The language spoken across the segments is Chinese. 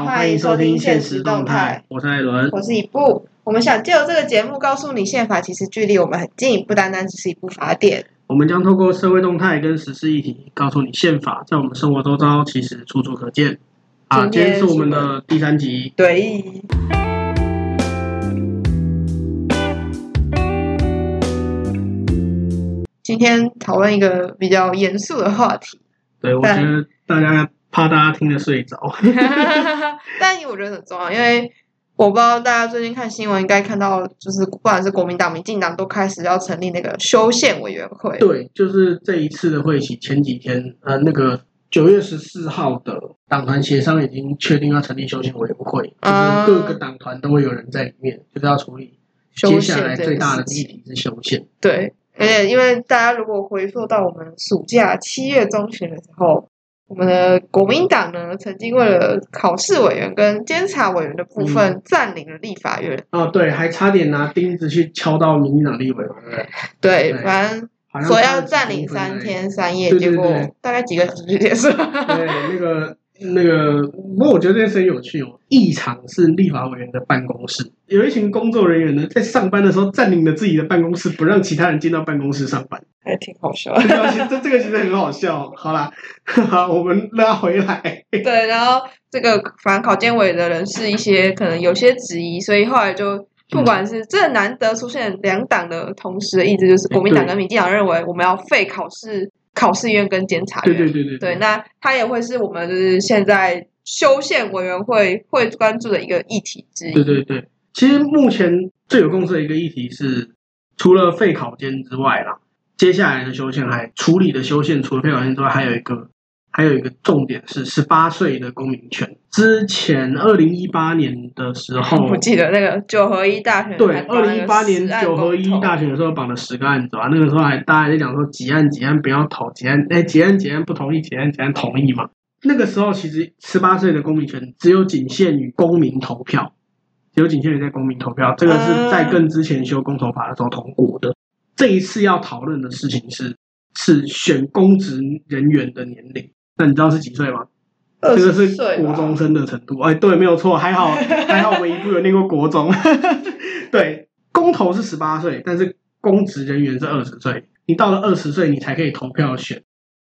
好，欢迎收听《现实动态》，我是艾伦，我是一部。我们想借由这个节目告诉你，宪法其实距离我们很近，不单单只是一部法典。我们将透过社会动态跟时事议题，告诉你宪法在我们生活周遭其实处处可见。啊，今天是我们的第三集。对。今天讨论一个比较严肃的话题。对，我觉得大家怕大家听得睡着。但我觉得很重要，因为我不知道大家最近看新闻应该看到，就是不管是国民党、民进党都开始要成立那个修宪委员会。对，就是这一次的会期前几天，呃，那个九月十四号的党团协商已经确定要成立修宪委员会，就是各个党团都会有人在里面，就是要处理接下来最大的议题是修宪。对，而且因为大家如果回溯到我们暑假七月中旬的时候。我们的国民党呢，曾经为了考试委员跟监察委员的部分占领了立法院。嗯、哦，对，还差点拿钉子去敲到民进党立委。对，对，反正说要占领三天三夜，结果大概几个小时就结束了。对，那个。那个，不过我觉得这件事很有趣哦。议场是立法委员的办公室，有一群工作人员呢，在上班的时候占领了自己的办公室，不让其他人进到办公室上班，还挺好笑的。这这个其实很好笑。好啦，好，我们拉回来。对，然后这个反正考监委的人是一些可能有些质疑，所以后来就不管是这难得出现两党的同时的意志，就是国民党跟民进党认为我们要废考试。考试院跟监察院，对对对对，对，那它也会是我们就是现在修宪委员会会关注的一个议题之一。对对对，其实目前最有共识的一个议题是，除了废考监之外啦，接下来的修宪还处理的修宪，除了废考监之外，还有一个。还有一个重点是十八岁的公民权。之前二零一八年的时候，我记得那个九合一大选，对，二零一八年九合一大选的时候绑了十个案子啊，那个时候还大家在讲说几案几案不要投，几案哎几案几案不同意，几案几案同意嘛。那个时候其实十八岁的公民权只有仅限于公民投票，只有仅限于在公民投票，这个是在更之前修公投法的时候通过的。这一次要讨论的事情是是选公职人员的年龄。那你知道是几岁吗？这个是国中生的程度。哎，对，没有错，还好 还好，我们一部有念过国中。对，公投是十八岁，但是公职人员是二十岁。你到了二十岁，你才可以投票选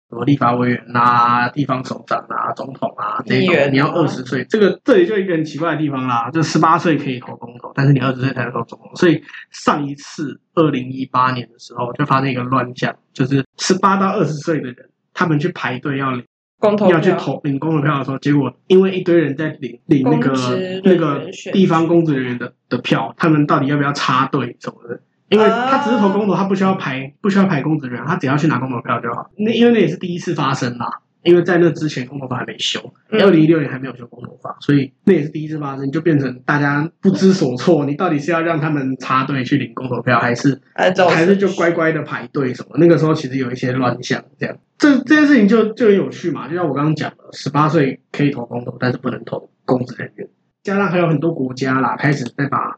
什么立法委员啊、地方首长啊、总统啊这种。你要二十岁，这个这里就一个很奇怪的地方啦，就十八岁可以投公投，但是你二十岁才能投总统。所以上一次二零一八年的时候，就发生一个乱象，就是十八到二十岁的人，他们去排队要领。要去投领公投票的时候，结果因为一堆人在领领那个那个地方公职人员的的票，他们到底要不要插队什么的？因为他只是投公投，他不需要排不需要排公职人员，他只要去拿公投票就好。那因为那也是第一次发生啦。因为在那之前，公投法还没修，二零一六年还没有修公投法，所以那也是第一次发生，就变成大家不知所措。你到底是要让他们插队去领公投票，还是还是就乖乖的排队什么？那个时候其实有一些乱象，这样这这件事情就就很有趣嘛。就像我刚刚讲的，十八岁可以投公投，但是不能投公职人员。加上还有很多国家啦，开始在把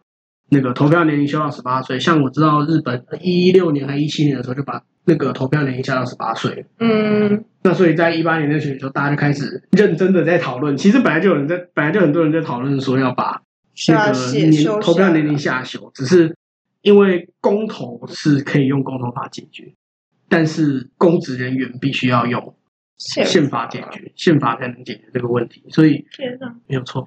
那个投票年龄修到十八岁。像我知道日本一六年还一七年的时候就把。那个投票年龄下到十八岁，嗯，那所以在一八年那选的时候，大家就开始认真的在讨论。其实本来就有人在，本来就很多人在讨论说要把那个年投票年龄下修，只是因为公投是可以用公投法解决，但是公职人员必须要用宪法解决，宪法才能解决这个问题。所以天哪，没有错，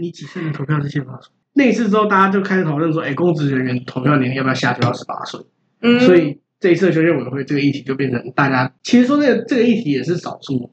你几岁能投票是宪法说。那一次之后，大家就开始讨论说，哎，公职人员投票年龄要不要下修到十八岁？嗯，所以。这一次的修宪委员会这个议题就变成大家其实说这个这个议题也是少数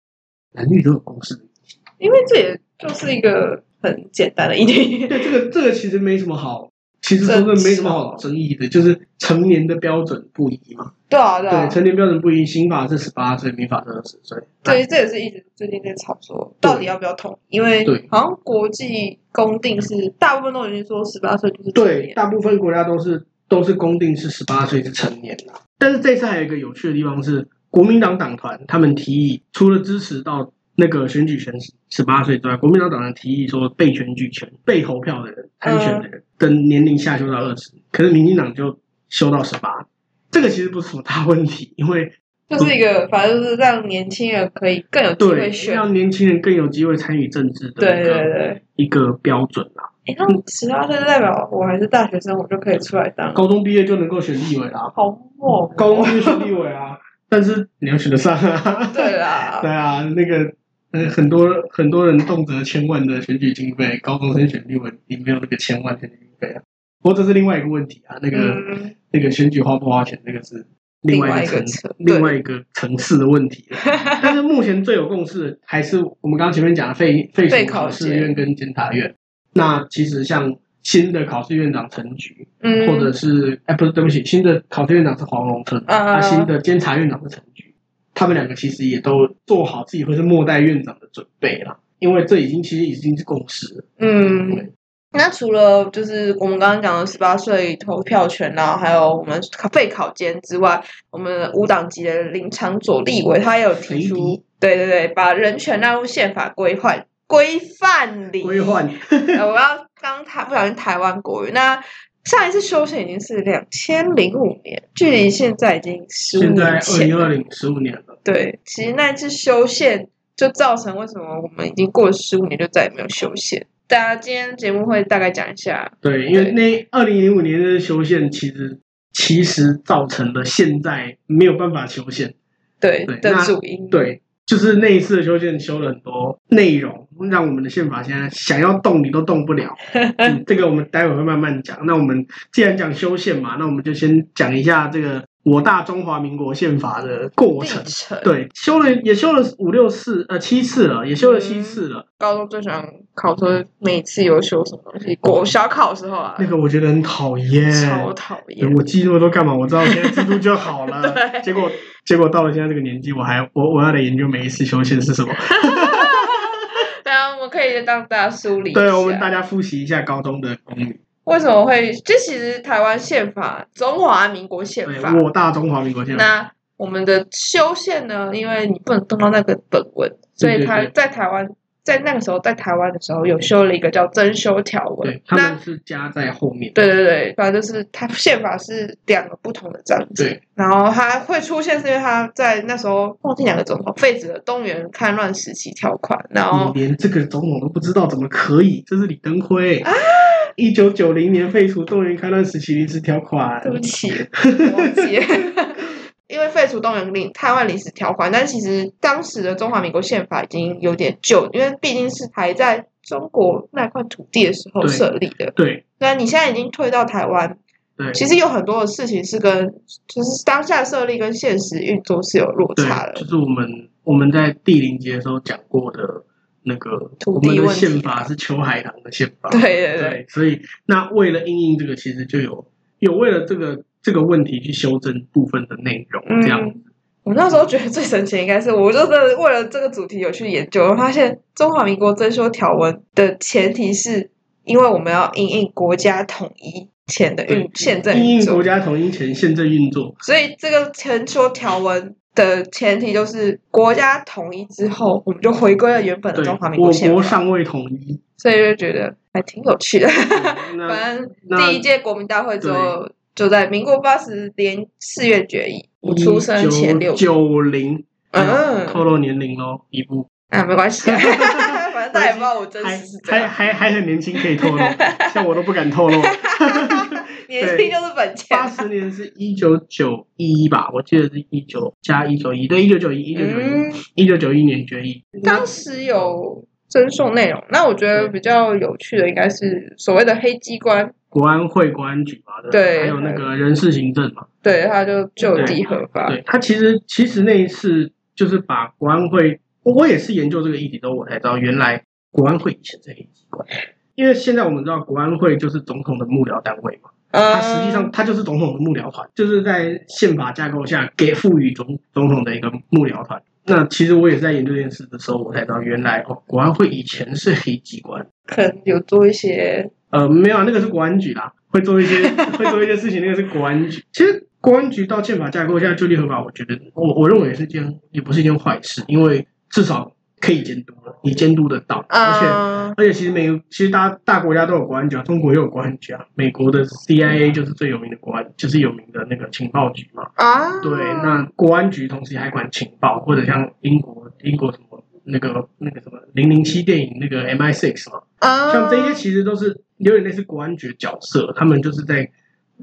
男女都有共识的议题，因为这也就是一个很简单的议题。对，这个这个其实没什么好，其实说的没什么好争议的，就是成年的标准不一嘛。对啊，对啊，对，成年标准不一，刑法是十八岁，民法是二十岁。对，这也是一直最近在炒作到底要不要统一，因为好像国际公定是大部分都已经说十八岁就是。对，大部分国家都是都是公定是十八岁是成年了。但是这次还有一个有趣的地方是，国民党党团他们提议，除了支持到那个选举权十八岁之外，国民党党团提议说，被选举权、被投票的人、参选的人的年龄下修到二十，可是民进党就修到十八。这个其实不是什么大问题，因为就是一个，反正就是让年轻人可以更有机会选，让年轻人更有机会参与政治的，对对对，一个标准啊。哎，那十八岁代表我还是大学生，我就可以出来当。高中毕业就能够选立委啦，好猛！高中就选立委啊，但是你要选得上啊。对啦，对啊，那个呃，很多很多人动辄千万的选举经费，高中生选立委，你没有那个千万选举经费啊。不过这是另外一个问题啊，那个那个选举花不花钱，那个是。另外一个层，另外一个层次的问题。但是目前最有共识还是我们刚刚前面讲的废废除考试院跟监察院。那其实像新的考试院长陈菊，嗯，或者是哎不是对不起，新的考试院长是黄荣春，啊，新的监察院长是陈菊，他们两个其实也都做好自己会是末代院长的准备了，因为这已经其实已经是共识了，嗯。那除了就是我们刚刚讲的十八岁投票权啊，还有我们废考监之外，我们无党籍的林长佐立委他也有提出，对对对，把人权纳入宪法规范规范里。规范。我要刚台不小心台湾国语。那上一次修宪已经是两千零五年，距离现在已经十五年前。现在二零二零十五年了。对，其实那一次修宪就造成为什么我们已经过了十五年就再也没有修宪。大家今天节目会大概讲一下，对，因为那二零零五年的修宪，其实其实造成了现在没有办法修宪，对的主因，对，就是那一次的修宪修了很多内容，让我们的宪法现在想要动你都动不了。嗯，这个我们待会会慢慢讲。那我们既然讲修宪嘛，那我们就先讲一下这个。我大中华民国宪法的过程，对，修了也修了五六次，呃，七次了，也修了七次了。高中最喜欢考说每次有修什么东西，国小考的时候啊，那个我觉得很讨厌，超讨厌。我记那么多干嘛？我知道现在制度就好了。结果结果到了现在这个年纪，我还我我要来研究每一次修宪是什么。对啊，我们可以当大家梳理，对，我们大家复习一下高中的公民。为什么会？这其实台湾宪法，中华民国宪法，我大中华民国宪法。那我们的修宪呢？因为你不能动到那个本文，所以他在台湾。在那个时候，在台湾的时候，有修了一个叫增修条文，对，他们是加在后面。对对对，反正就是它宪法是两个不同的章节。对，然后它会出现，是因为他在那时候忘记两个总统废止了动员戡乱时期条款，然后连这个总统都不知道，怎么可以？这是李登辉啊！一九九零年废除动员戡乱时期临时条款。对不起，忘记。因为废除东原令台湾临时条款，但其实当时的中华民国宪法已经有点旧，因为毕竟是还在中国那块土地的时候设立的。对，那你现在已经退到台湾，对，其实有很多的事情是跟就是当下设立跟现实运作是有落差的。就是我们我们在第零节的时候讲过的那个土地我们的宪法是秋海棠的宪法。对对对，对，所以那为了应应这个，其实就有有为了这个。这个问题去修正部分的内容，这样子。嗯，我那时候觉得最神奇应该是，我就是为了这个主题有去研究，我发现中华民国征修条文的前提是因为我们要因应国家统一前的运宪政运作，因应国家统一前宪政运作，所以这个征修条文的前提就是国家统一之后，我们就回归了原本的中华民国宪法。我国尚未统一，所以就觉得还挺有趣的。反正第一届国民大会之后。就在民国八十年四月决议，我出生前六九零，嗯，透露年龄喽，一步啊，没关系，反正大家也不知道我真实，还还还很年轻，可以透露，像我都不敢透露，年轻就是本钱。八十年是一九九一吧，我记得是一九加一九一，对，一九九一，一九九一，一九九一年决议，当时有增送内容，那我觉得比较有趣的应该是所谓的黑机关。国安会、国安局嘛，对，还有那个人事行政嘛，对，他就就地合法。对，他其实其实那一次就是把国安会，我也是研究这个议题之后，我才知道原来国安会以前是黑机关，因为现在我们知道国安会就是总统的幕僚单位嘛，它实际上它就是总统的幕僚团，就是在宪法架构下给赋予总总统的一个幕僚团。那其实我也是在研究这件事的时候，我才知道原来哦，国安会以前是黑机关，可能有做一些。呃，没有啊，那个是国安局啦，会做一些 会做一些事情，那个是国安局。其实国安局到宪法架构现在就地合法，我觉得我我认为也是件也不是一件坏事，因为至少可以监督了，你监督得到，而且、uh, 而且其实每个其实大大国家都有国安局啊，中国也有国安局啊，美国的 CIA 就是最有名的国安，就是有名的那个情报局嘛。啊。Uh, 对，那国安局同时还管情报，或者像英国英国什么那个那个什么零零七电影那个 MI6 嘛。啊。Uh, 像这些其实都是有点类似国安局角色，他们就是在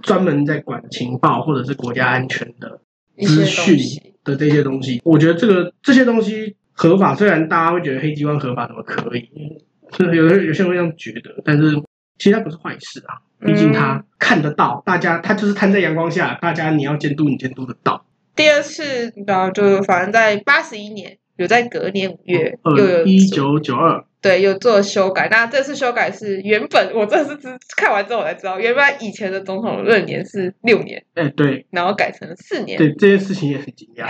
专门在管情报或者是国家安全的资讯的这些东西。我觉得这个这些东西。合法，虽然大家会觉得黑机关合法怎么可以？是有的有些人会这样觉得，但是其实它不是坏事啊。毕竟它看得到，大家它就是摊在阳光下，大家你要监督，你监督得到。第二次，然后就反正在八十一年，有在隔年五月，又有一九九二。对，有做修改。那这次修改是原本我这次只看完之后我才知道，原本以前的总统任年是六年。哎，对。然后改成了四年。对，这件事情也很惊讶。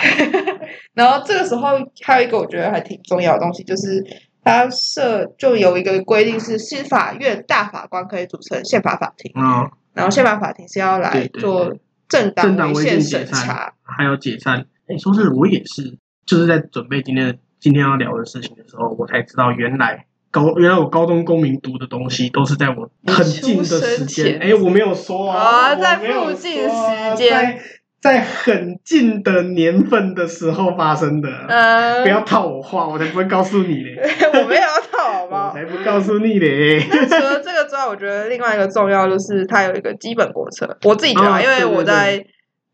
然后这个时候还有一个我觉得还挺重要的东西，就是他设就有一个规定是，司法院大法官可以组成宪法法庭。嗯。然后宪法法庭是要来做政党违宪审查，还有解散。哎，说真的，我也是，就是在准备今天的。今天要聊的事情的时候，我才知道原来高原来我高中公民读的东西都是在我很近的时间。哎，我没有说啊，在附近时间，在在很近的年份的时候发生的。嗯，不要套我话，我才不会告诉你嘞。我没有要套，好不好？我才不告诉你嘞。除了这个之外，我觉得另外一个重要就是它有一个基本国策。我自己觉得，因为我在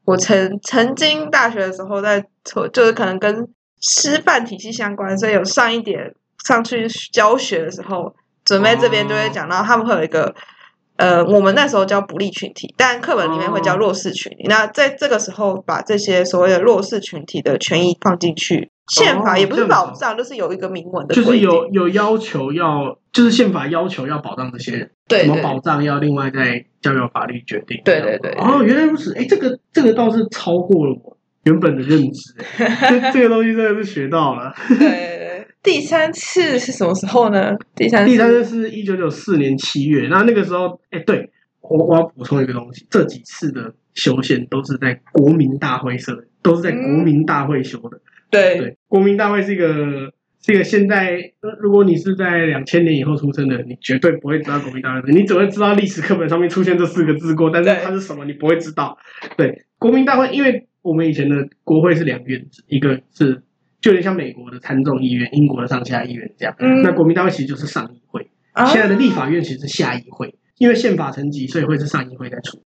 我曾曾经大学的时候在就是可能跟。师范体系相关，所以有上一点上去教学的时候，准备这边就会讲到，他们会有一个、哦、呃，我们那时候叫不利群体，但课本里面会叫弱势群体。哦、那在这个时候，把这些所谓的弱势群体的权益放进去，宪法也不是保障，就是有一个明文的，就是有有要求要，就是宪法要求要保障这些人，对，对，怎么保障要另外再交由法律决定。对对对，哦，原来如此，哎，这个这个倒是超过了我。原本的认知，这这个东西真的是学到了。对，第三次是什么时候呢？第三次第三次是一九九四年七月。那那个时候，哎，对我我要补充一个东西，这几次的修宪都是在国民大会设，都是在国民大会修的。嗯、对对，国民大会是一个是一个现在，如果你是在两千年以后出生的，你绝对不会知道国民大会，你只会知道历史课本上面出现这四个字过，但是它是什么你不会知道。对，国民大会，因为。我们以前的国会是两院制，一个是就有点像美国的参众议院，英国的上下议院这样。嗯、那国民大会其实就是上议会，啊、现在的立法院其实是下议会，因为宪法层级，所以会是上议会在出，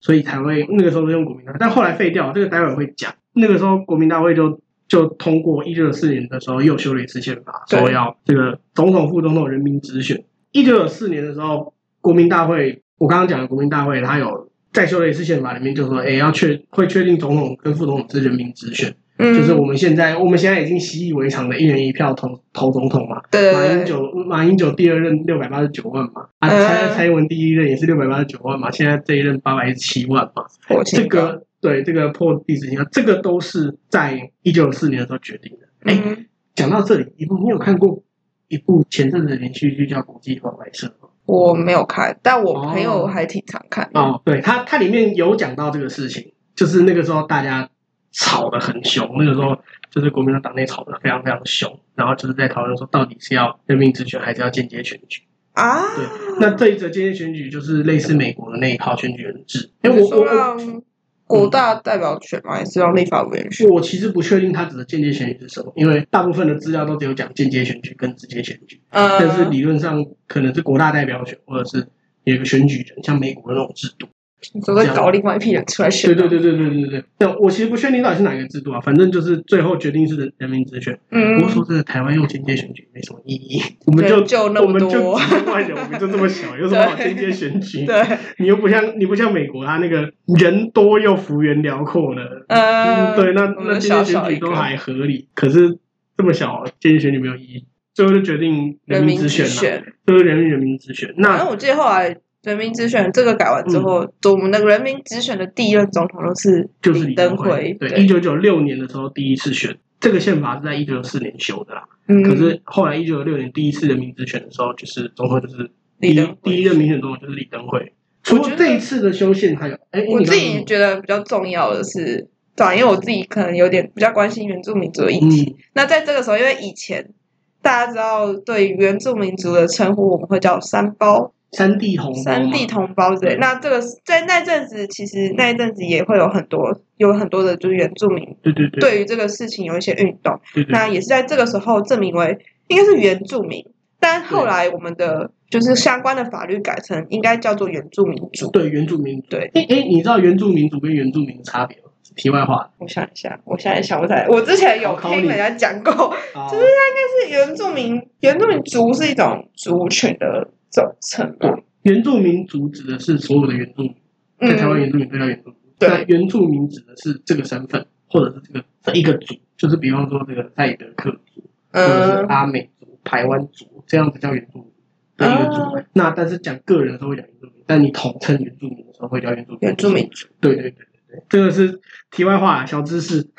所以才会那个时候是用国民大会，但后来废掉，这个待会会讲。那个时候国民大会就就通过一九九四年的时候又修了一次宪法，对说要这个总统、副总统人民直选。一九九四年的时候，国民大会，我刚刚讲的国民大会，它有。再修了一次宪法，里面就说，哎，要确会确定总统跟副总统是人民直选，嗯、就是我们现在我们现在已经习以为常的一人一票投投总统嘛。对，对，对。马英九马英九第二任六百八十九万嘛，啊，蔡蔡英文第一任也是六百八十九万嘛，现在这一任八百一十七万嘛。这个对这个破历史新高，这个都是在一九九四年的时候决定的。哎、嗯，讲到这里，一部你有看过一部前阵子的连续剧叫《国际法外社》吗？我没有看，但我朋友还挺常看的。哦，对，他他里面有讲到这个事情，就是那个时候大家吵得很凶，那个时候就是国民党党内吵得非常非常凶，然后就是在讨论说到底是要任命直选还是要间接选举啊？对，那这一则间接选举就是类似美国的那一套选举人制。因为我我。国大代表权嘛，也是要立法委员选？我其实不确定他指的间接选举是什么，因为大部分的资料都只有讲间接选举跟直接选举。嗯，但是理论上可能是国大代表选，或者是有一个选举权，像美国的那种制度。都在搞另外一批人出来选。对对对对对对对。但我其实不确定到底是哪个制度啊，反正就是最后决定是人人民直选。嗯。不过说真的，台湾用间接选举没什么意义。我们就就那么多。我们就几万人，我们就这么小，有什么好间接选举？对。你又不像你不像美国，他那个人多又幅员辽阔的。嗯。对，那那间接选举都还合理，可是这么小，间接选举没有意义。最后就决定人民直选了。最后人民人民直选。那我记得后来。人民直选这个改完之后，嗯、我们那个人民直选的第一任总统都是就是李登辉。对，一九九六年的时候第一次选，这个宪法是在一九九四年修的啦。嗯。可是后来一九九六年第一次人民直选的时候，就是总统就是第一第一任民选总统就是李登辉。除了这一次的修宪，还有哎，我自己觉得比较重要的是，对，因为我自己可能有点比较关心原住民族的议题。嗯、那在这个时候，因为以前大家知道，对原住民族的称呼，我们会叫三胞、山地同山地同胞之类。那这个在那阵子，其实那一阵子也会有很多有很多的，就是原住民，对对对，对于这个事情有一些运动。对对对，那也是在这个时候证明为应该是原住民，但后来我们的就是相关的法律改成应该叫做原住民族。对，原住民族。对，哎哎，你知道原住民族跟原住民的差别吗？题外话，我想一下，我现在想不起来。我之前有听人家讲过，就是它应该是原住民，原住民族是一种族群的总称。对，原住民族指的是所有的原住民，在台湾原住民都叫原住民。对，那原住民指的是这个身份，或者是这个这一个族，就是比方说这个赛德克族，或者是阿美族、台湾族，这样子叫原住民的一个族。那但是讲个人的时候会讲原住民，但你统称原住民的时候会叫原住民。原住民族，对对对。这个是题外话，小知识。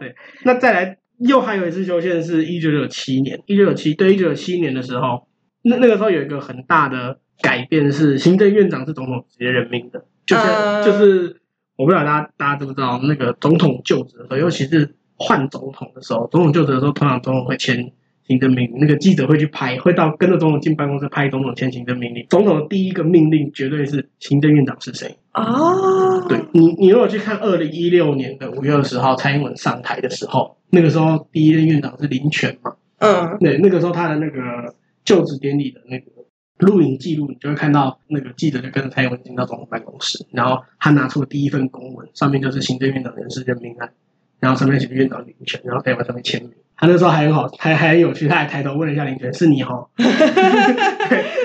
对，那再来，又还有一次修宪是一九九七年，一九九七对一九九七年的时候，那那个时候有一个很大的改变是，行政院长是总统直接任命的，就是、uh... 就是我不知道大家大家知不知道，那个总统就职的时候，尤其是换总统的时候，总统就职的时候，通常总统会签。行政命令，那个记者会去拍，会到跟着总统进办公室拍总统签行政命令。总统的第一个命令绝对是行政院长是谁哦。对你，你如果去看二零一六年的五月二十号蔡英文上台的时候，那个时候第一任院长是林权嘛？嗯，对，那个时候他的那个就职典礼的那个录影记录，你就会看到那个记者就跟着蔡英文进到总统办公室，然后他拿出了第一份公文，上面就是行政院长人事任命案，然后上面写院长林全，然后在上面签名。他那时候还很好，还还很有趣，他还抬头问了一下林全：“是你哈？”，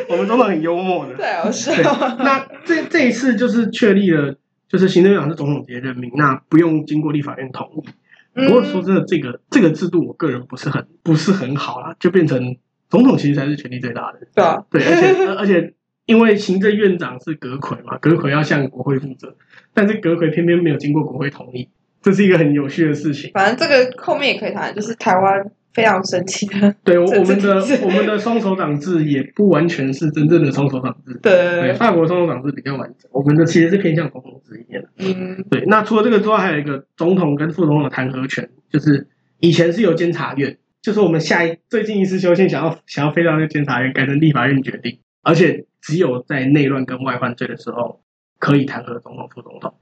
我们总统很幽默的。对，我是。那这这一次就是确立了，就是行政院长是总统直接任命，那不用经过立法院同意。不过说真的，这个这个制度，我个人不是很不是很好啦，就变成总统其实才是权力最大的。对啊。对，而且而且因为行政院长是阁揆嘛，阁揆要向国会负责，但是阁揆偏偏没有经过国会同意。这是一个很有趣的事情。反正这个后面也可以谈，就是台湾非常神奇的。对，我们的我们的双首长制也不完全是真正的双首长制。对，对，法国双首长制比较完整，我们的其实是偏向总统制一点。嗯，对。那除了这个之外，还有一个总统跟副总统的弹劾权，就是以前是由监察院，就是我们下一最近一次修宪想要想要飞到那个监察院，改成立法院决定，而且只有在内乱跟外患罪的时候可以弹劾总统、副总统。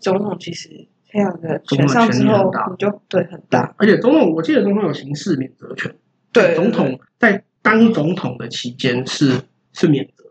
总统其实。非常的选上之后，你就对很大。而且总统，我记得总统有刑事免责权。对，总统在当总统的期间是是免责。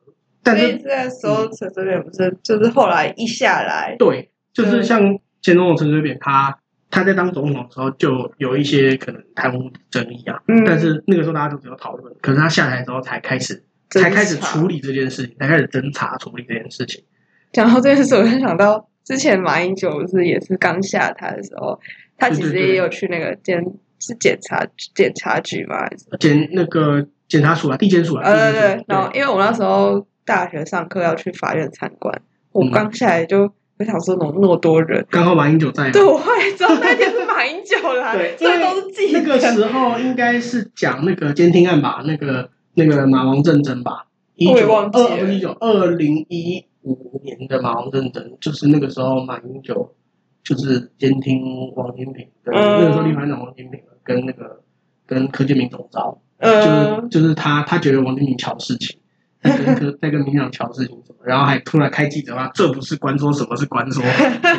但是在时候陈水扁不是，就是后来一下来，对，就是像前总统陈水扁，他他在当总统的时候就有一些可能贪污争议啊。嗯。但是那个时候大家都只有讨论，可是他下台之后才开始才开始处理这件事情，才开始侦查处理这件事情。讲到这件事，我就想到。之前马英九是也是刚下台的时候，他其实也有去那个检是检察检察局嘛，检那个检察署啊，地检署啊。呃，对对。然后因为我那时候大学上课要去法院参观，我刚下来就我想说，怎么那么多人？刚好马英九在。对，我会知道那天是马英九来，对。那个时候应该是讲那个监听案吧，那个那个马王政争吧，一九二一九二零一。五年的马王政争，就是那个时候马英九就是监听王金平，跟那个时候立法院长王金平跟那个跟柯建铭总召，就是就是他他觉得王金平挑事情，在跟柯在跟民进党乔事情什么，然后还突然开记者会，这不是官说，什么是官说？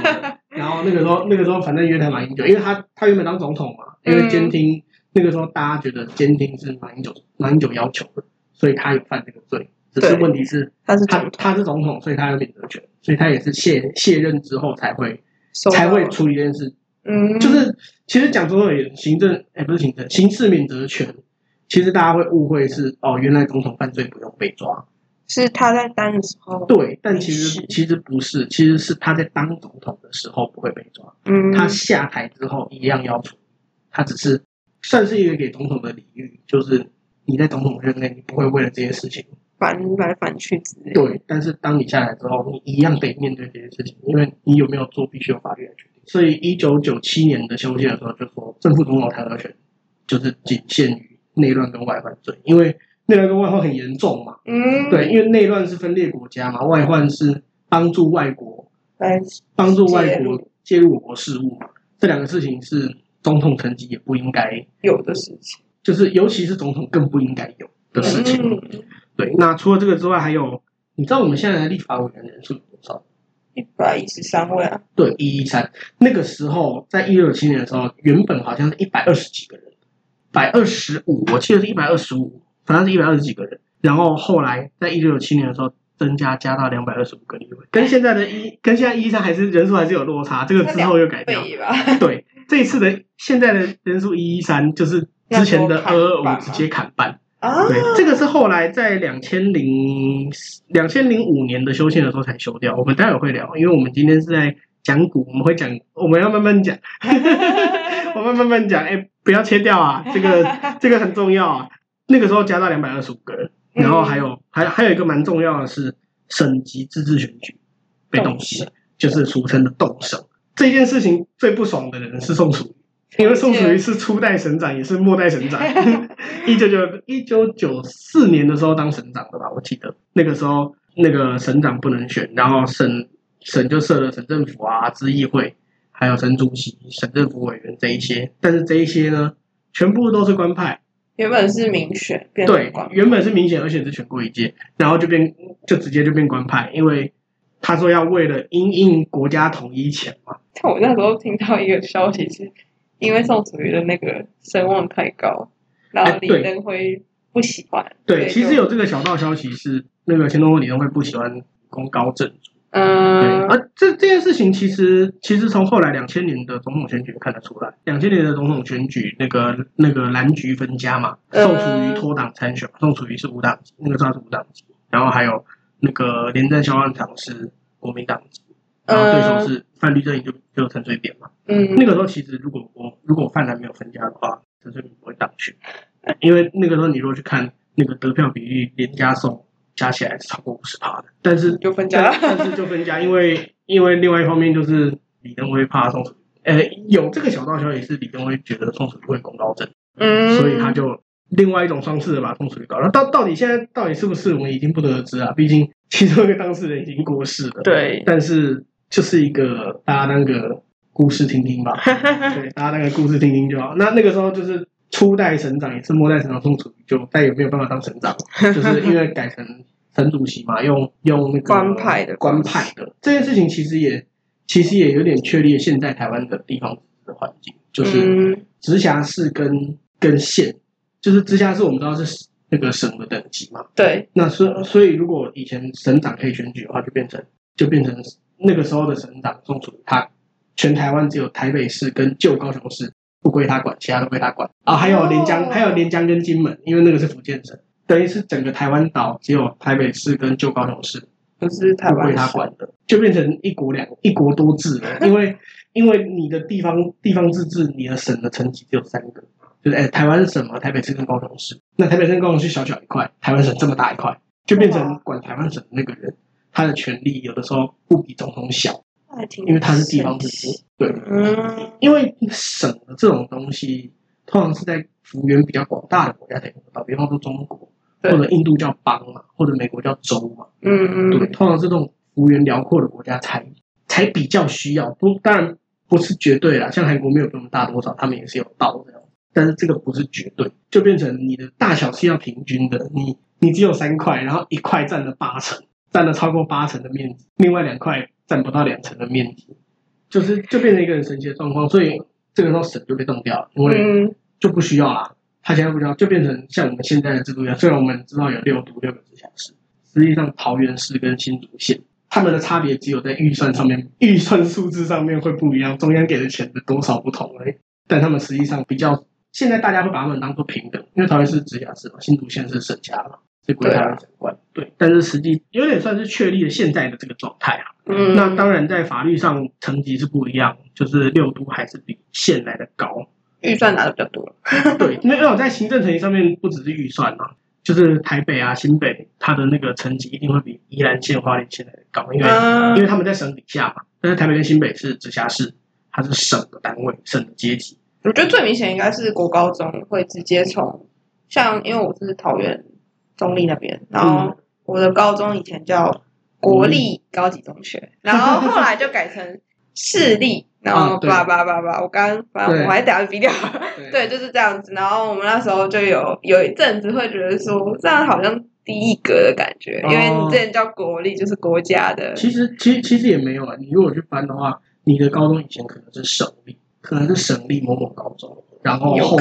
然后那个时候那个时候反正约谈马英九，因为他他原本当总统嘛，因为监听那个时候大家觉得监听是马英九马英九要求的，所以他有犯这个罪。只是问题是，他是他他是总统，所以他有免责权，所以他也是卸卸任之后才会才会处理这件事。嗯，就是其实讲总统也行政，哎，不是行政，刑事免责权，其实大家会误会是哦，原来总统犯罪不用被抓，是他在当的时候。对，但其实其实不是，其实是他在当总统的时候不会被抓。嗯，他下台之后一样要处理，他只是算是一个给总统的礼遇，就是你在总统任内，你不会为了这些事情。反来反去之类。对，但是当你下来之后，你一样得面对这些事情，因为你有没有做，必须由法律来决定。所以，一九九七年的修宪的时候，就说正副总统弹劾权就是仅限于内乱跟外患罪，因为内乱跟外患很严重嘛。嗯。对，因为内乱是分裂国家嘛，外患是帮助外国来帮助外国介入我国事务嘛，这两个事情是总统层级也不应该有的事情。就是尤其是总统更不应该有的事情。嗯、对，那除了这个之外，还有你知道我们现在的立法委员人数有多少？一百一十三位啊。对，一一三。那个时候在一六七年的时候，原本好像是一百二十几个人，百二十五，我记得是一百二十五，反正是一百二十几个人。然后后来在一九九七年的时候。增加加到两百二十五个立委，跟现在的一跟现在一三还是人数还是有落差，这个之后又改掉。对，这一次的现在的人数一一三就是之前的二二五直接砍半。对，这个是后来在两千零两千零五年的修宪的时候才修掉。我们待会会聊，因为我们今天是在讲股，我们会讲，我们要慢慢讲，我们慢慢讲。哎，不要切掉啊，这个这个很重要啊。那个时候加到两百二十五个人。然后还有，嗯、还还有一个蛮重要的是省级自治选举被冻结，动就是俗称的冻省。这件事情最不爽的人是宋楚瑜，因为宋楚瑜是初代省长，也是末代省长。一九九一九九四年的时候当省长的吧，我记得那个时候那个省长不能选，然后省省就设了省政府啊、知议会，还有省主席、省政府委员这一些。但是这一些呢，全部都是官派。原本是民选，变对，原本是民选，而且是全国一届，然后就变，就直接就变官派，因为他说要为了因应国家统一前嘛。我那时候听到一个消息，是因为宋楚瑜的那个声望太高，然后李登辉不喜欢。欸、对，对，其实有这个小道消息是，那个前总统李登辉不喜欢功高震主。嗯，对，而这这件事情其实其实从后来两千年的总统选举看得出来，两千年的总统选举那个那个蓝橘分家嘛，宋楚瑜脱党参选，宋楚瑜是无党籍，那个时候是无党籍，然后还有那个连战、萧万长是国民党籍，然后对手是范绿阵营就就陈水扁嘛，嗯，那个时候其实如果我如果范蓝没有分家的话，陈水扁不会当选，因为那个时候你如果去看那个得票比例连加宋。加起来是超过五十趴的，但是就分家，但是就分家，因为因为另外一方面就是李登辉怕宋楚瑜，呃，有这个小道消息是李登辉觉得宋楚瑜会功高震，嗯，所以他就另外一种方式的把宋楚瑜搞了。到到底现在到底是不是我们已经不得而知啊？毕竟其中一个当事人已经过世了，对。但是就是一个大家那个故事听听吧，对，大家那个故事听听就好。那那个时候就是。初代省长也是末代省长宋楚瑜，就再也没有办法当省长，就是因为改成省主席嘛，用用那个官派的官派的。这件事情，其实也其实也有点确立现在台湾的地方的环境，就是直辖市跟跟县，就是直辖市我们知道是那个省的等级嘛，对，那所所以如果以前省长可以选举的话，就变成就变成那个时候的省长宋楚瑜，他全台湾只有台北市跟旧高雄市。不归他管，其他都归他管啊！还有连江，还有连江跟金门，因为那个是福建省，等于是整个台湾岛只有台北市跟旧高雄市都是台湾归他管的，就变成一国两一国多制了。因为因为你的地方地方自治，你的省的层级只有三个，就是哎，台湾省嘛，台北市跟高雄市。那台北市跟高雄市小小一块，台湾省这么大一块，就变成管台湾省的那个人，他的权力有的时候不比总统小。因为它是地方自治，对，嗯，因为省的这种东西，通常是在幅员比较广大的国家才用得到，比方说中国或者印度叫邦嘛，或者美国叫州嘛，嗯嗯，对，通常是这种幅员辽阔的国家才才比较需要，不，当然不是绝对啦，像韩国没有这么大多少，他们也是有道这样，但是这个不是绝对，就变成你的大小是要平均的，你你只有三块，然后一块占了八成，占了超过八成的面积，另外两块。占不到两成的面积，就是就变成一个很神奇的状况，所以这个时候省就被冻掉了，因为就不需要啦。他现在不需要，就变成像我们现在的制度一样。虽然我们知道有六都六个直辖市，实际上桃园市跟新竹县，他们的差别只有在预算上面，预算数字上面会不一样，中央给的钱的多少不同而已。但他们实际上比较，现在大家会把他们当做平等，因为桃园市直辖市嘛，新竹县是省辖嘛。是归他们管，对，但是实际有点算是确立了现在的这个状态啊。嗯，那当然在法律上层级是不一样，就是六都还是比县来的高，预算拿的比较多。对，因为我在行政层级上面不只是预算啊，就是台北啊、新北，它的那个层级一定会比宜兰县、花莲县来的高，因为、嗯、因为他们在省底下嘛。但是台北跟新北是直辖市，它是省的单位、省的阶级。我觉得最明显应该是国高中会直接从，像因为我是桃园。中立那边，然后我的高中以前叫国立高级中学，然后后来就改成市立，然后叭叭叭叭，我刚刚反正我还打个比较，对，就是这样子。然后我们那时候就有有一阵子会觉得说，这样好像低一格的感觉，因为你之前叫国立，就是国家的。其实，其实其实也没有啊。你如果去翻的话，你的高中以前可能是省立，可能是省立某某高中，然后后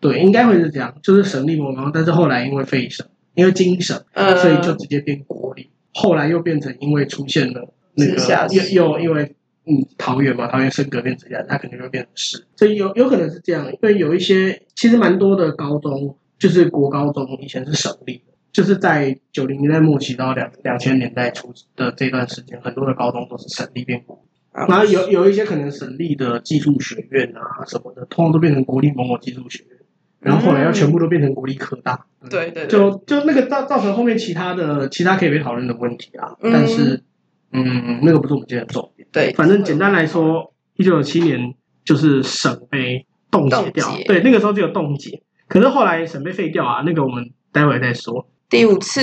对，应该会是这样，就是省立某某高中，但是后来因为废省，因为精省，所以就直接变国立。后来又变成因为出现了那个又又因为嗯桃园嘛，桃园升格变直辖，它肯定会变成市，所以有有可能是这样，因为有一些其实蛮多的高中就是国高中以前是省立的，就是在九零年代末期到两两千年代初的这段时间，很多的高中都是省立变国立，然后有有一些可能省立的技术学院啊什么的，通通都变成国立某某技术学院。然后后来要全部都变成国立科大，嗯、对对，就就那个造造成后面其他的其他可以被讨论的问题啊，嗯、但是嗯，那个不是我们今天的重点。对，反正简单来说，一九九七年就是省被冻结掉，结。对，那个时候只有冻结，可是后来省被废掉啊，那个我们待会再说。第五次，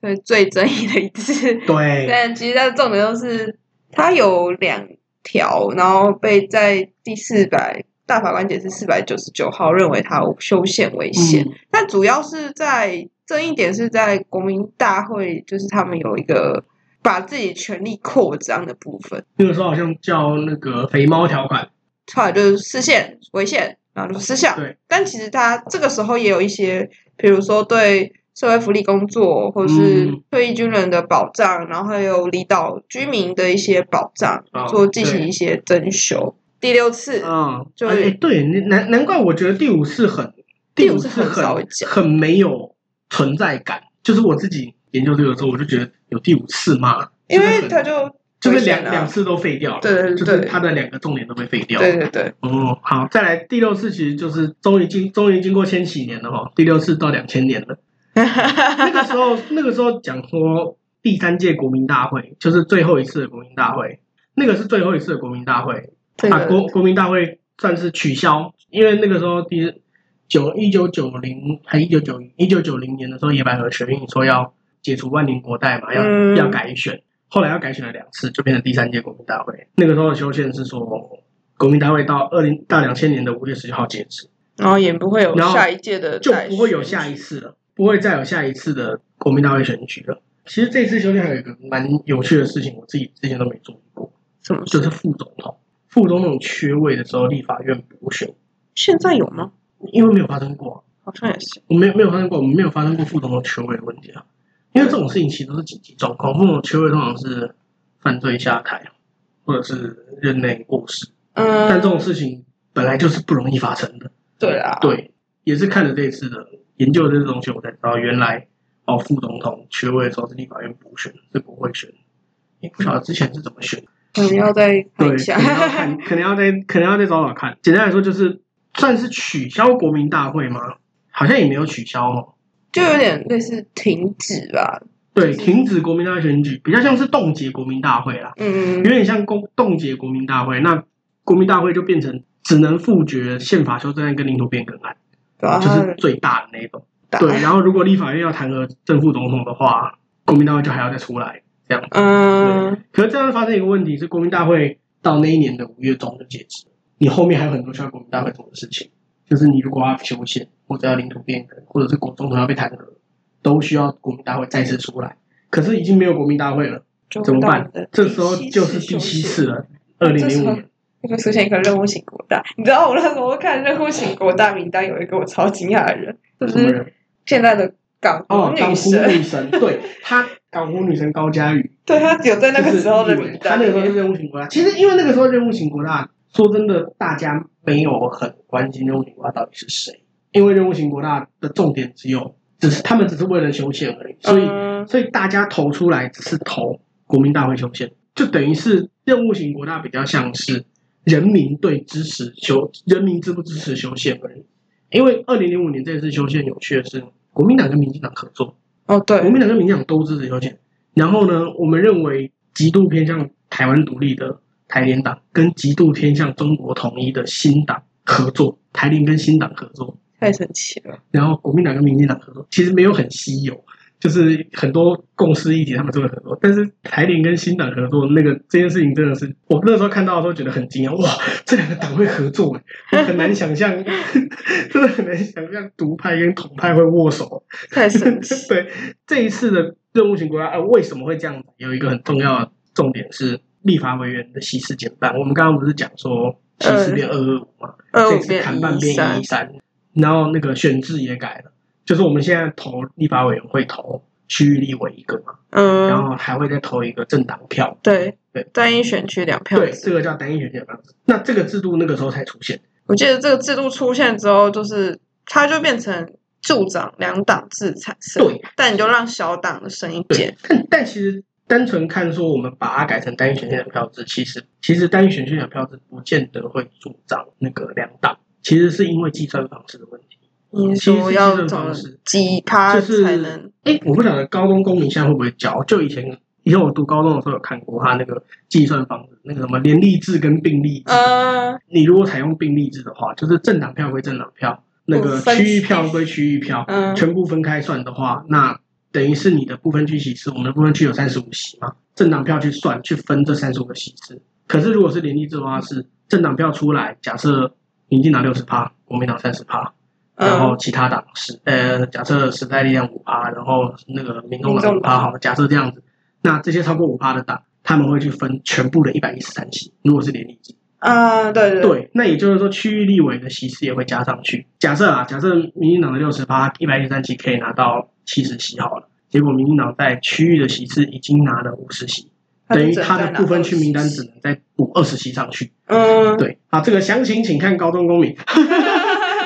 对、嗯，最争议的一次，对，但其实它的重点就是它有两条，然后被在第四百。大法官解释四百九十九号认为他修宪违宪，嗯、但主要是在争议点是在国民大会，就是他们有一个把自己权力扩张的部分。那个时候好像叫那个肥猫条款，后来就是释宪违宪，然后就失效。对，但其实他这个时候也有一些，比如说对社会福利工作或是退役军人的保障，嗯、然后还有离岛居民的一些保障，做、哦、进行一些增修。第六次，嗯，就哎，对，难难怪我觉得第五次很，第五次很很没有存在感。就是我自己研究这个时候，我就觉得有第五次嘛？因为他就就是两两次都废掉了，对对对，就是他的两个重点都被废掉了，对对对。哦，好，再来第六次，其实就是终于经终于经过千禧年了哈，第六次到两千年了。那个时候，那个时候讲说第三届国民大会就是最后一次的国民大会，那个是最后一次的国民大会。啊，国国民大会算是取消，因为那个时候第九一九九零还一九九一九九零年的时候，野百合学运说要解除万年国代嘛，要、嗯、要改选，后来要改选了两次，就变成第三届国民大会。那个时候的修宪是说，国民大会到二零到两千年的五月十九号截止，然后也不会有下一届的，就不会有下一次了，不会再有下一次的国民大会选举了。其实这次修宪还有一个蛮有趣的事情，我自己之前都没注意过，什么？就是副总统。副总统缺位的时候，立法院补选，现在有吗？因为没有发生过，好像也是，我没有没有发生过，我们没有发生过副总统缺位的问题啊。因为这种事情其实都是紧急状况，副总统缺位通常是犯罪下台，或者是任内过世。嗯，但这种事情本来就是不容易发生的。对啊，对，也是看了这一次的研究的这东西，我才知道原来哦，副总统缺位的时候是立法院补选，是国会选。你不晓得之前是怎么选？可能要再看一下，可能要再可能要再找找看。简单来说，就是算是取消国民大会吗？好像也没有取消哦，就有点类似停止吧。对，停止国民大会选举，比较像是冻结国民大会啦。嗯，有点像冻冻结国民大会。那国民大会就变成只能复决宪法修正案跟领土变更案，就是最大的那一种。对，然后如果立法院要弹劾正副总统的话，国民大会就还要再出来。这样子，嗯，可是这样发生一个问题是，国民大会到那一年的五月中就截止，你后面还有很多需要国民大会做的事情，就是你如果要修宪，或者要领土变更，或者是国总统要被弹劾，都需要国民大会再次出来。可是已经没有国民大会了，怎么办？这时候就是第七次了，二零零五年，会出现一个任务型国大。你知道我那时候看任务型国大名单，有一个我超惊讶的人，就是现在的港哦港湖女神，对他。港湖女神高佳瑜，对，她只有在那个时候的名单，他那个时候是任务型国大。其实因为那个时候任务型国大，说真的，大家没有很关心任务型国大到底是谁，因为任务型国大的重点只有，只是他们只是为了修宪而已，所以、嗯、所以大家投出来只是投国民大会修宪，就等于是任务型国大比较像是人民对支持修，人民支不支持修宪而已。因为二零零五年这次修宪有趣的是，国民党跟民进党合作。哦，对，国民党跟民进党都支持修宪，然后呢，我们认为极度偏向台湾独立的台联党跟极度偏向中国统一的新党合作，台联跟新党合作，太神奇了。然后国民党跟民进党合作，其实没有很稀有，就是很多共识议题他们都会合作，但是台联跟新党合作那个这件事情真的是，我那时候看到的时候觉得很惊讶，哇，这两个党会合作，我很难想象，真的很难想象独派跟统派会握手，太神奇。对，这一次的任务型国家，呃，为什么会这样？有一个很重要的重点是立法委员的席次减半。我们刚刚不是讲说席次变二二五嘛，这次谈判变一一三，然后那个选制也改了。就是我们现在投立法委员会投区域立委一个嘛，嗯，然后还会再投一个政党票，对对，单一选区两票，对，这个叫单一选区两票。那这个制度那个时候才出现。我记得这个制度出现之后，就是它就变成助长两党制产生，对，但你就让小党的声音减。但但其实单纯看说我们把它改成单一选区两票制，其实其实单一选区两票制不见得会助长那个两党，其实是因为计算方式的问题。你说要怎么几趴才能？哎、就是，我不晓得高中公民现在会不会教。就以前，以前我读高中的时候有看过他那个计算方式，那个什么联立制跟并立制。Uh, 你如果采用并立制的话，就是政党票归政党票，那个区域票归区域票，uh, 全部分开算的话，那等于是你的部分区席次。我们的部分区有三十五席嘛，政党票去算去分这三十五个席次。可是如果是联立制的话，是政党票出来，假设民进党六十趴，国民党三十趴。然后其他党是呃，假设时代力量五趴，然后那个民众党五趴，好，假设这样子，那这些超过五趴的党，他们会去分全部的一百一十三席，如果是连立制啊，对对对，那也就是说区域立委的席次也会加上去。假设啊，假设民进党的六十趴，一百一十三席可以拿到七十席好了，结果民进党在区域的席次已经拿了五十席，等于他的部分区名单只能再补二十席上去。嗯，对，好，这个详情请看高中公民。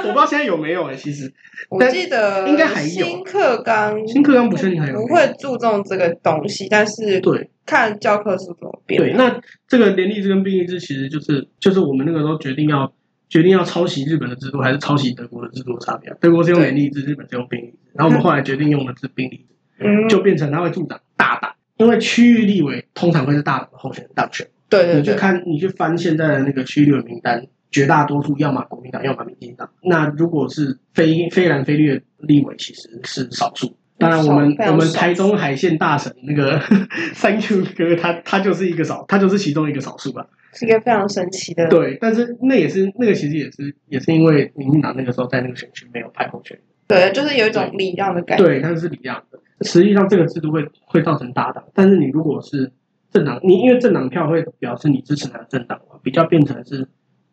我不知道现在有没有哎、欸，其实我记得应该还有新课纲，新课纲不确定还有，不会注重这个东西，但是对看教科书怎么变。对，那这个联立制跟并立制其实就是就是我们那个时候决定要决定要抄袭日本的制度还是抄袭德国的制度的差别。德国是用联立制，日本是用并立制，然后我们后来决定用的是并立制，嗯，就变成它会助长大党，因为区域立委通常会是大党的候选人当选。对，对，对，你去看你去翻现在的那个区域立委名单。绝大多数要么国民党，要么民进党。那如果是非非蓝非绿的立委，其实是少数。当然，我们我们台中海线大神那个 Thank you 哥，他他就是一个少，他就是其中一个少数吧。是一个非常神奇的。对，但是那也是那个其实也是也是因为民进党那个时候在那个选区没有派候选人。对，就是有一种礼让的感觉。对，但是是礼让的。实际上，这个制度会会造成大党，但是你如果是政党，你因为政党票会表示你支持哪个政党嘛，比较变成是。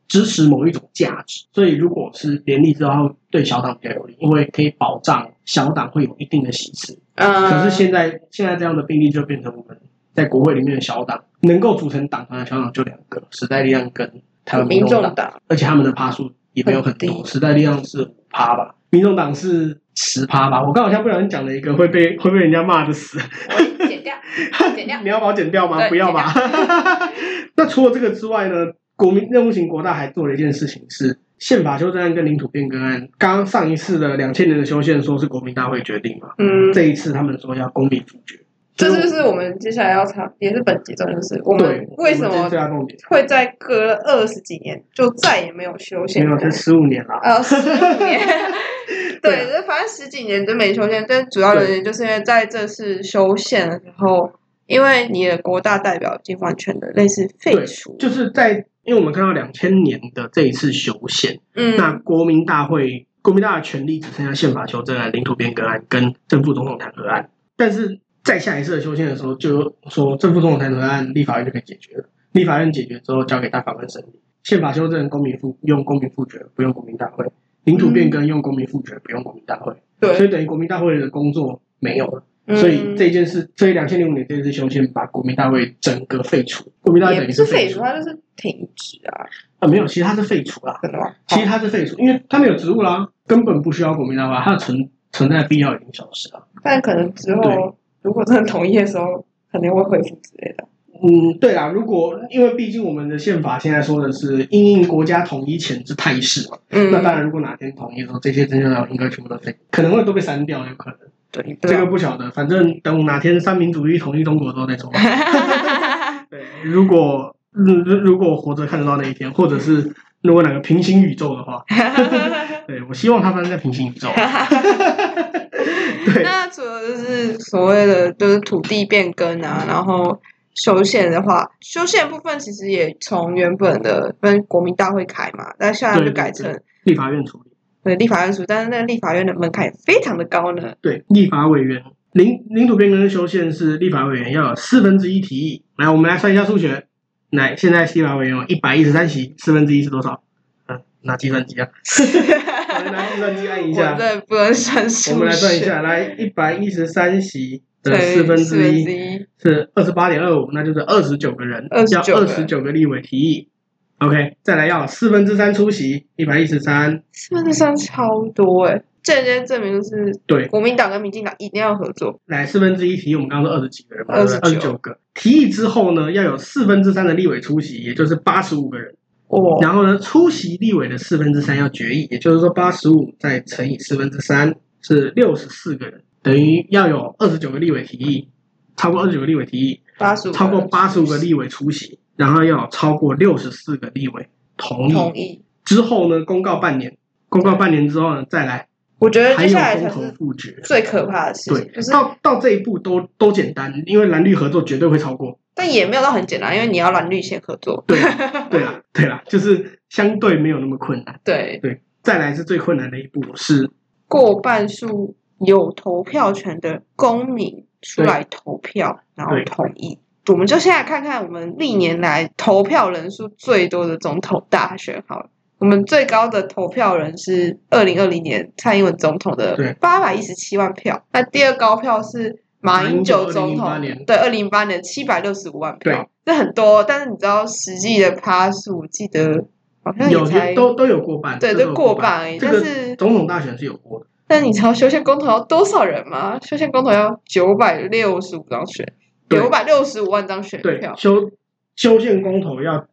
支持某一种价值，所以如果是联立之后，对小党比较有利，因为可以保障小党会有一定的席次。嗯，可是现在现在这样的病例就变成我们在国会里面的小党能够组成党团的小党就两个，时代力量跟台湾民众党，而且他们的趴数也没有很多，时代力量是五趴吧，民众党是十趴吧。我刚好像不小心讲了一个会被会被人家骂的死，剪掉，剪掉，你要把我剪掉吗？不要吧。那除了这个之外呢？国民任务型国大还做了一件事情，是宪法修正案跟领土变更案。刚刚上一次的两千年的修宪说是国民大会决定嘛，嗯，这一次他们说要公民复决。这就是我们接下来要查，也是本集重点是，我们为什么会在隔了二十几年就再也没有修宪？没有，才十五年了。呃，十五年。对，就反正十几年都没修宪，但主要的原因就是因为在这次修宪的时候，因为你的国大代表已经完全的类似废除，就是在。因为我们看到两千年的这一次修宪，嗯，那国民大会国民大会的权力只剩下宪法修正案、领土变更案跟正副总统弹劾案。但是在下一次的修宪的时候，就说正副总统弹劾案立法院就可以解决了。立法院解决之后，交给大法官审理。宪法修正公民复用公民复决，不用国民大会；领土变更用公民复决，不用国民大会。对，所以等于国民大会的工作没有了。所以这件事，所以两千零五年这次修宪把国民大会整个废除。国民大会等于是废除，它就是停止啊。啊，没有，其实它是废除啦。真的吗？其实它是废除，因为它没有职务啦，根本不需要国民大会，它的存存在必要已经消失了。但可能之后如果真的统一的时候，肯定会恢复之类的。嗯，对啦，如果因为毕竟我们的宪法现在说的是因应国家统一前之态势嘛，嗯，那当然如果哪天统一的时候，这些政教应该全部都废，可能会都被删掉，有可能。对，这个不晓得，反正等哪天三民主义统一中国之后再说。对，如果如如果活着看得到那一天，或者是如果哪个平行宇宙的话，对，我希望它发生在平行宇宙。对。那除了就是所谓的就是土地变更啊，然后修宪的话，修宪部分其实也从原本的跟国民大会开嘛，但现在就改成立法院处理。对，立法院署，但是那个立法院的门槛也非常的高呢。对，立法委员领领土变更修宪是立法委员要有四分之一提议。来，我们来算一下数学。来，现在立法委员有一百一十三席，四分之一是多少？嗯，拿计算机啊。拿计算机按一下。对，不能算数。我们来算一下，来一百一十三席的四分之一是二十八点二五，那就是二十九个人，要二十九个立委提议。OK，再来要四分之三出席，一百一十三，四分之三超多哎，间接证明就是对。国民党跟民进党一定要合作。来四分之一提议，我们刚刚说二十几个人嘛，二十九。个。提议之后呢，要有四分之三的立委出席，也就是八十五个人。哦，然后呢，出席立委的四分之三要决议，也就是说八十五再乘以四分之三是六十四个人，等于要有二十九个立委提议，超过二十九个立委提议，八十五超过八十五个立委出席。然后要超过六十四个立委同意，同意之后呢，公告半年，公告半年之后呢，再来。我觉得接下来还有公投复决，最可怕的事情。对，就是到到这一步都都简单，因为蓝绿合作绝对会超过。但也没有到很简单，因为你要蓝绿先合作。对，对啦，对啦，就是相对没有那么困难。对对，再来是最困难的一步是过半数有投票权的公民出来投票，然后同意。我们就现在看看我们历年来投票人数最多的总统大选好了。我们最高的投票人是二零二零年蔡英文总统的八百一十七万票，那第二高票是马英九总统，对，二零零八年七百六十五万票，这很多。但是你知道实际的趴数，记得好像也才有都都有过半，对，都过半而已。但是总统大选是有过的。但你知道修宪公投要多少人吗？修宪公投要九百六十五张选。九百六十五万张选票，修修宪公投要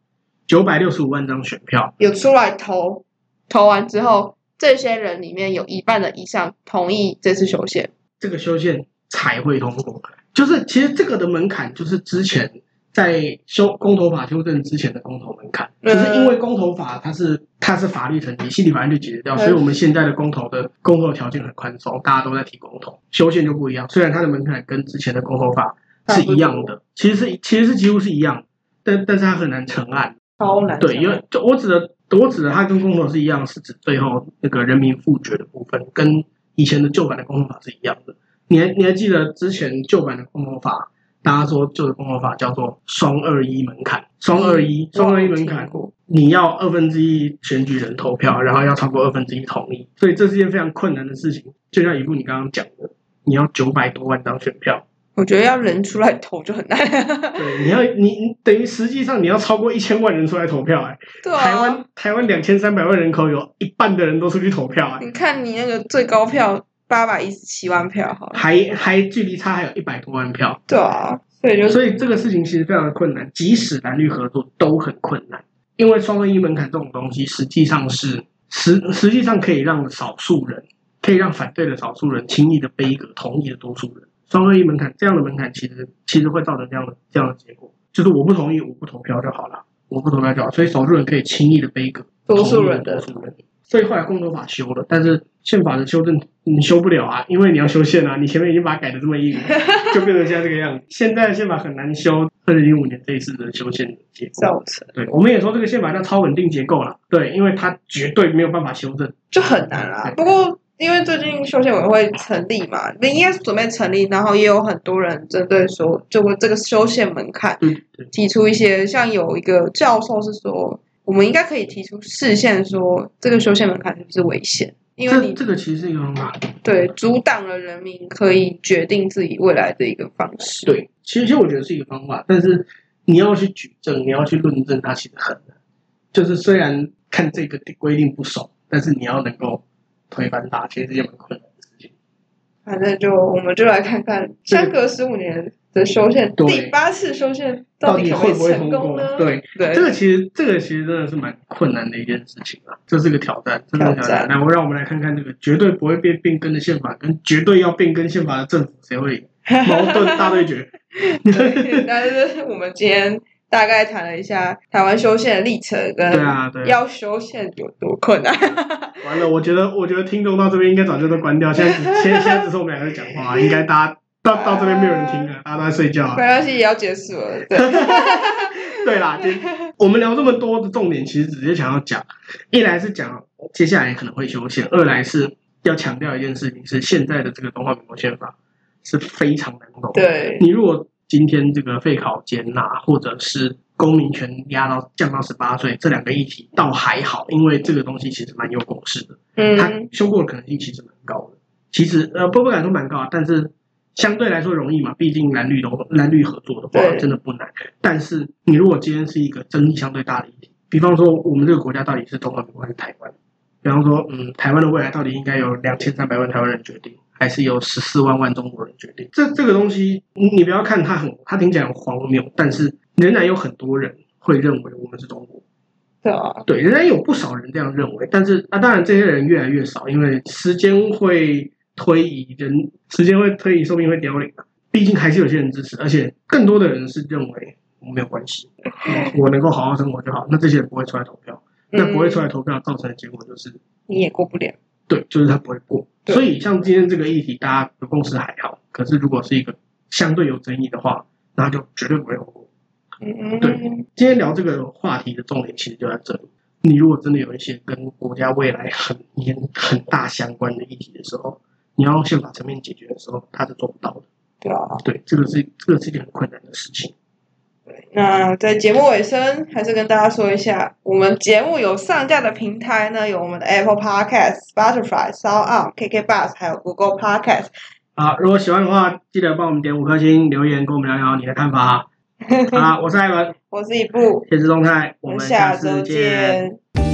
九百六十五万张选票，有出来投，投完之后，这些人里面有一半的以上同意这次修宪，这个修宪才会通过。就是其实这个的门槛，就是之前在修公投法修正之前的公投门槛，就、嗯、是因为公投法它是它是法律层级，心理法院就解决掉，所以我们现在的公投的公投条件很宽松，大家都在提公投，修宪就不一样，虽然它的门槛跟之前的公投法。是一样的，其实是其实是几乎是一样，但但是它很难成案，超难。对，因为就我指的我指的它跟公投是一样，是指最后那个人民复决的部分，跟以前的旧版的公投法是一样的。你还你还记得之前旧版的公投法，大家说旧的公投法叫做双二一门槛，双二一双二一门槛，你要二分之一选举人投票，然后要超过二分之一同意，所以这是件非常困难的事情。就像一部你刚刚讲的，你要九百多万张选票。我觉得要人出来投就很难。对，你要你你等于实际上你要超过一千万人出来投票哎、欸。对啊。台湾台湾两千三百万人口有一半的人都出去投票哎、欸。你看你那个最高票八百一十七万票好，还还距离差还有一百多万票。对啊，所以就所以这个事情其实非常的困难，即使蓝绿合作都很困难，因为双二一门槛这种东西实际上是实实际上可以让少数人可以让反对的少数人轻易的背一个同意的多数人。双二一门槛这样的门槛，其实其实会造成这样的这样的结果，就是我不同意，我不投票就好了，我不投票就好，所以少数人可以轻易的背个多数人的。所以后来公投法修了，但是宪法的修正你修不了啊，因为你要修宪啊，你前面已经把它改的这么硬了，就变成现在这个样子。现在的宪法很难修，二零零五年这一次的修宪结构，造成对，我们也说这个宪法叫超稳定结构了，对，因为它绝对没有办法修正，就很难啊。不过。因为最近修宪委会成立嘛，你应该是准备成立，然后也有很多人针对说，就这个修宪门槛，提出一些，像有一个教授是说，我们应该可以提出视线，说这个修宪门槛是不是危险？因为你这，这个其实是一个方法，对，阻挡了人民可以决定自己未来的一个方式。对，其实其实我觉得是一个方法，但是你要去举证，你要去论证，它其实很难。就是虽然看这个规定不熟，但是你要能够。推翻大，其实是件蛮困难的事情。反正就我们就来看看，相隔十五年的修宪，第八次修宪到底会不会成功呢？对对，这个其实这个其实真的是蛮困难的一件事情啊，这是个挑战，真的挑战。那我让我们来看看这个绝对不会变变更的宪法，跟绝对要变更宪法的政府，谁会矛盾大对决？对，但是我们今天大概谈了一下台湾修宪的历程跟要修宪有多困难。完了，我觉得我觉得听众到这边应该早就都关掉，现在 现现在只是我们两个在讲话，应该大家到到这边没有人听了，大家都在睡觉。没关系，也要结束了。对，对啦，我们聊这么多的重点，其实直接想要讲，一来是讲接下来可能会修宪，二来是要强调一件事情，是现在的这个中华民国宪法是非常难懂。对，你如果今天这个废考检纳，或者是公民权压到降到十八岁，这两个议题倒还好，因为这个东西其实蛮有共识的。嗯，它修过的可能性其实蛮高的。其实呃，波波感都蛮高，但是相对来说容易嘛，毕竟蓝绿都蓝绿合作的话，真的不难。但是你如果今天是一个争议相对大的议题，比方说我们这个国家到底是中华民国还是台湾？比方说，嗯，台湾的未来到底应该由两千三百万台湾人决定？还是由十四万万中国人决定。这这个东西，你你不要看它很，它听起来很荒谬，但是仍然有很多人会认为我们是中国。对啊，对，仍然有不少人这样认为。但是啊，当然这些人越来越少，因为时间会推移，人时间会推移，寿命会凋零。毕竟还是有些人支持，而且更多的人是认为我没有关系，我能够好好生活就好。那这些人不会出来投票，那不会出来投票造成的结果就是你也过不了。对，就是他不会过。所以，像今天这个议题，大家的共识还好。可是，如果是一个相对有争议的话，那就绝对不会通过。嗯，对。今天聊这个话题的重点，其实就在这里。你如果真的有一些跟国家未来很严、很大相关的议题的时候，你要用宪法层面解决的时候，他是做不到的。对啊，对，这个是这个是一件很困难的事情。那在节目尾声，还是跟大家说一下，我们节目有上架的平台呢，有我们的 Apple Podcast、Spotify、SoundOn、KKBox，还有 Google Podcast。好，如果喜欢的话，记得帮我们点五颗星，留言跟我们聊聊你的看法。好，我是艾伦，我是一步，限时动态，我们下次见。